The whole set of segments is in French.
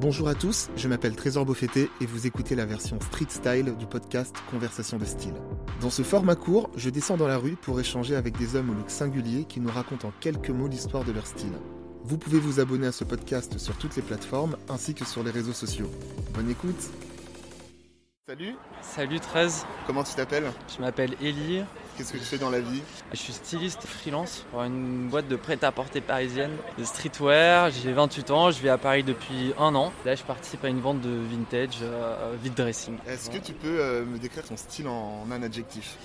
Bonjour à tous, je m'appelle Trésor Beaufetté et vous écoutez la version street style du podcast Conversation de style. Dans ce format court, je descends dans la rue pour échanger avec des hommes au look singulier qui nous racontent en quelques mots l'histoire de leur style. Vous pouvez vous abonner à ce podcast sur toutes les plateformes ainsi que sur les réseaux sociaux. Bonne écoute Salut Salut 13, Comment tu t'appelles? Je m'appelle Elie, Qu'est-ce que tu fais dans la vie? Je suis styliste freelance pour une boîte de prêt-à-porter parisienne de streetwear. J'ai 28 ans, je vis à Paris depuis un an. Là, je participe à une vente de vintage, euh, vide dressing. Est-ce que tu peux euh, me décrire ton style en un adjectif?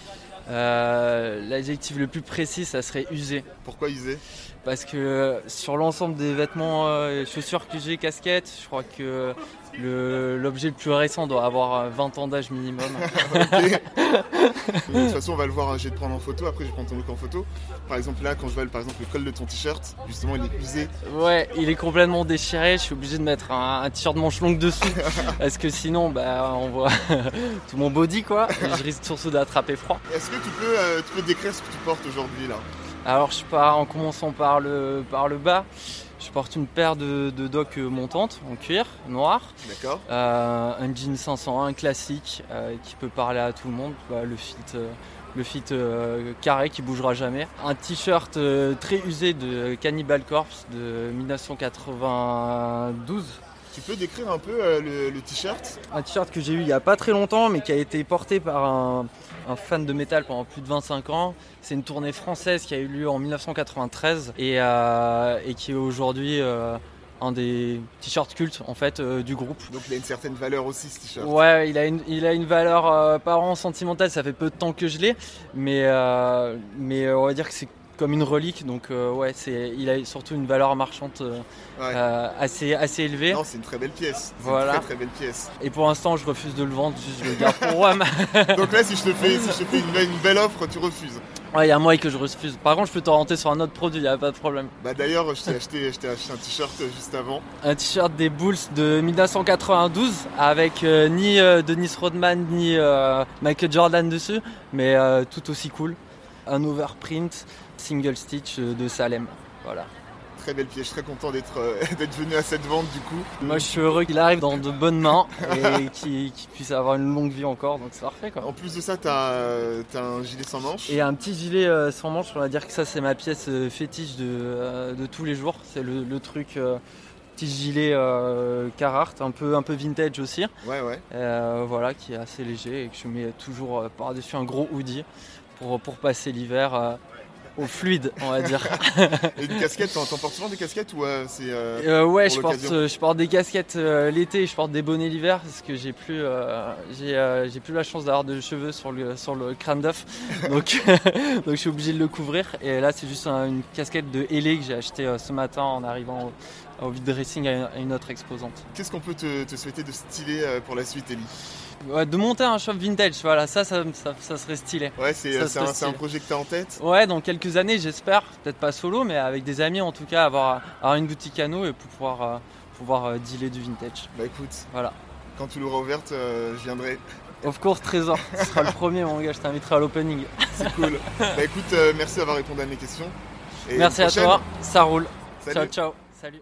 Euh, L'adjectif le plus précis, ça serait usé. Pourquoi user Parce que euh, sur l'ensemble des vêtements, euh, chaussures que j'ai, casquettes, je crois que l'objet le plus récent doit avoir euh, 20 ans d'âge minimum. De toute façon, on va le voir, hein, je vais te prendre en photo, après je vais prendre ton look en photo. Par exemple, là, quand je vois par exemple, le col de ton t-shirt, justement, il est usé. Ouais, il est complètement déchiré. Je suis obligé de mettre un, un t-shirt manche longue dessus parce que sinon, bah, on voit tout mon body quoi. Et je risque surtout d'attraper froid. Est-ce que tu peux, euh, tu peux décrire ce que tu portes aujourd'hui là? Alors, je pars en commençant par le par le bas. Je porte une paire de, de docks montantes en cuir noir, D'accord euh, un jean 501 classique euh, qui peut parler à tout le monde. Bah, le fit. euh, le fit euh, carré qui bougera jamais. Un t-shirt euh, très usé de Cannibal Corpse de 1992. Tu peux décrire un peu euh, le, le t-shirt? Un t-shirt que j'ai eu il n'y a pas très longtemps, mais qui a été porté par un, un fan de métal pendant plus de 25 ans. C'est une tournée française qui a eu lieu en 1993 et, euh, et qui est aujourd'hui euh, un des t-shirts cultes en fait euh, du groupe. Donc il a une certaine valeur aussi ce t-shirt. Ouais, il a une, il a une valeur pas vraiment sentimentale, ça fait peu de temps que je l'ai, mais, mais on va dire que c'est comme une relique, donc euh, ouais, c'est, il a surtout une valeur marchande euh, Ouais. euh, assez, assez élevée. Non, c'est une très belle pièce. Voilà. une très très belle pièce. Et pour l'instant, je refuse de le vendre, juste je le garde pour moi. Donc là, si je te fais, si je te fais une, une belle offre, tu refuses. Ouais, il y a un mois que je refuse. Par contre, je peux t'orienter sur un autre produit, il n'y a pas de problème. Bah d'ailleurs, je t'ai acheté, je t'ai acheté un t-shirt juste avant. Un t-shirt des Bulls de 1992 avec euh, ni Dennis Rodman ni Michael Jordan dessus, mais tout aussi cool. Un overprint single stitch euh, de Salem. Voilà. Très belle pièce. Je suis très content d'être euh, d'être venu à cette vente du coup. Moi, je suis heureux qu'il arrive dans de bonnes mains et qu'il puisse avoir une longue vie encore, donc c'est parfait quoi. En plus de ça, t'as t'as un gilet sans manches. Et un petit gilet euh, sans manche, on va dire que ça c'est ma pièce euh, fétiche de, de tous les jours. C'est le, le truc, petit gilet euh, Carhartt, un peu, un peu vintage aussi. Ouais, ouais. Euh, voilà, qui est assez léger et que je mets toujours euh, par-dessus un gros hoodie pour, pour passer l'hiver au fluide, on va dire. Et une casquette, t'en portes souvent des casquettes ou euh, c'est. euh, Euh, ouais, je porte, je porte des casquettes l'été et je porte des bonnets l'hiver parce que j'ai plus, j'ai, j'ai plus la chance d'avoir de cheveux sur le, sur le crâne d'œuf. Donc, donc je suis obligé de le couvrir. Et là, c'est juste un- une casquette de Hélé que j'ai acheté ce matin en arrivant au, au vide dressing à une, autre exposante. Qu'est-ce qu'on peut te, te souhaiter de stylé pour la suite, Ellie? Ouais, de monter un shop vintage, voilà, ça, ça, ça, ça serait stylé. Ouais, c'est un, projet que t'as en tête. Ouais, dans quelques années, j'espère, peut-être pas solo, mais avec des amis en tout cas, avoir, avoir une boutique à nous et pouvoir, euh, pouvoir euh, dealer du vintage. Bah écoute, Voilà. quand tu l'auras ouverte, euh, je viendrai. Of course, Trésor, tu seras le premier, mon gars, je t'inviterai à l'opening. C'est cool. bah écoute, merci d'avoir répondu à mes questions. Et Merci à toi, ça roule. Salut. Ciao, ciao. Salut.